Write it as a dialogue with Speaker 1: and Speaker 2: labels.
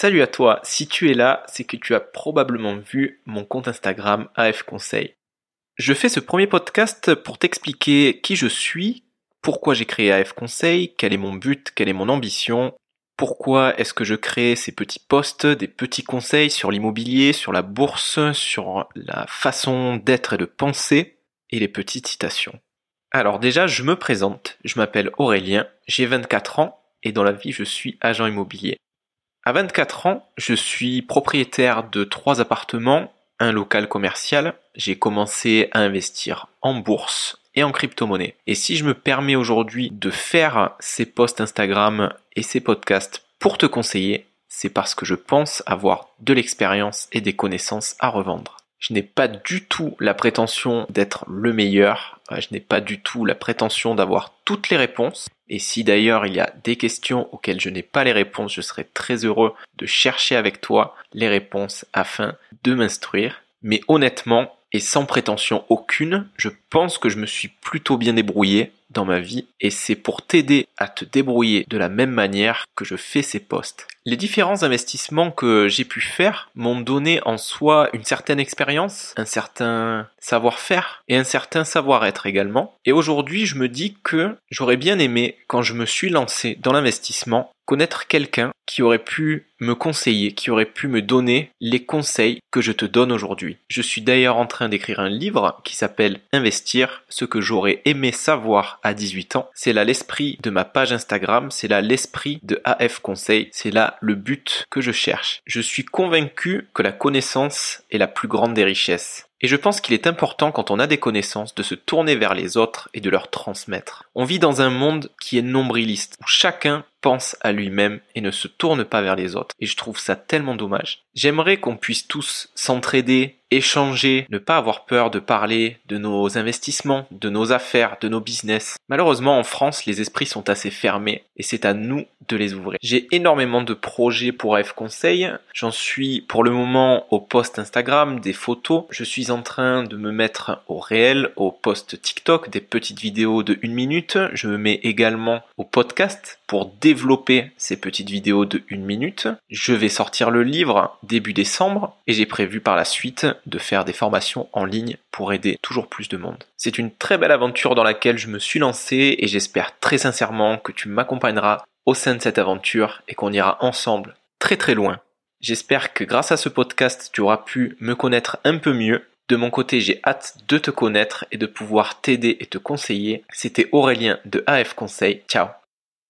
Speaker 1: Salut à toi, si tu es là, c'est que tu as probablement vu mon compte Instagram AF Conseil. Je fais ce premier podcast pour t'expliquer qui je suis, pourquoi j'ai créé AF Conseil, quel est mon but, quelle est mon ambition, pourquoi est-ce que je crée ces petits posts, des petits conseils sur l'immobilier, sur la bourse, sur la façon d'être et de penser, et les petites citations. Alors déjà, je me présente, je m'appelle Aurélien, j'ai 24 ans, et dans la vie, je suis agent immobilier. À 24 ans, je suis propriétaire de trois appartements, un local commercial. J'ai commencé à investir en bourse et en crypto-monnaie. Et si je me permets aujourd'hui de faire ces posts Instagram et ces podcasts pour te conseiller, c'est parce que je pense avoir de l'expérience et des connaissances à revendre. Je n'ai pas du tout la prétention d'être le meilleur, je n'ai pas du tout la prétention d'avoir toutes les réponses, et si d'ailleurs il y a des questions auxquelles je n'ai pas les réponses, je serai très heureux de chercher avec toi les réponses afin de m'instruire. Mais honnêtement, et sans prétention aucune, je pense que je me suis plutôt bien débrouillé dans ma vie et c'est pour t'aider à te débrouiller de la même manière que je fais ces posts. Les différents investissements que j'ai pu faire m'ont donné en soi une certaine expérience, un certain savoir-faire et un certain savoir-être également. Et aujourd'hui, je me dis que j'aurais bien aimé, quand je me suis lancé dans l'investissement, connaître quelqu'un qui aurait pu me conseiller, qui aurait pu me donner les conseils que je te donne aujourd'hui. Je suis d'ailleurs en train d'écrire un livre qui s'appelle Investir, ce que j'aurais aimé savoir à 18 ans. C'est là l'esprit de ma page Instagram, c'est là l'esprit de AF Conseil, c'est là le but que je cherche. Je suis convaincu que la connaissance est la plus grande des richesses. Et je pense qu'il est important quand on a des connaissances de se tourner vers les autres et de leur transmettre. On vit dans un monde qui est nombriliste, où chacun pense à lui-même et ne se tourne pas vers les autres. Et je trouve ça tellement dommage. J'aimerais qu'on puisse tous s'entraider, échanger, ne pas avoir peur de parler de nos investissements, de nos affaires, de nos business. Malheureusement, en France, les esprits sont assez fermés et c'est à nous de les ouvrir. J'ai énormément de projets pour AF Conseil. J'en suis pour le moment au post Instagram, des photos. Je suis en train de me mettre au réel, au post TikTok, des petites vidéos de une minute. Je me mets également au podcast pour développer ces petites vidéos de une minute. Je vais sortir le livre début décembre et j'ai prévu par la suite de faire des formations en ligne pour aider toujours plus de monde. C'est une très belle aventure dans laquelle je me suis lancé et j'espère très sincèrement que tu m'accompagneras au sein de cette aventure et qu'on ira ensemble très très loin. J'espère que grâce à ce podcast, tu auras pu me connaître un peu mieux. De mon côté, j'ai hâte de te connaître et de pouvoir t'aider et te conseiller. C'était Aurélien de AF Conseil. Ciao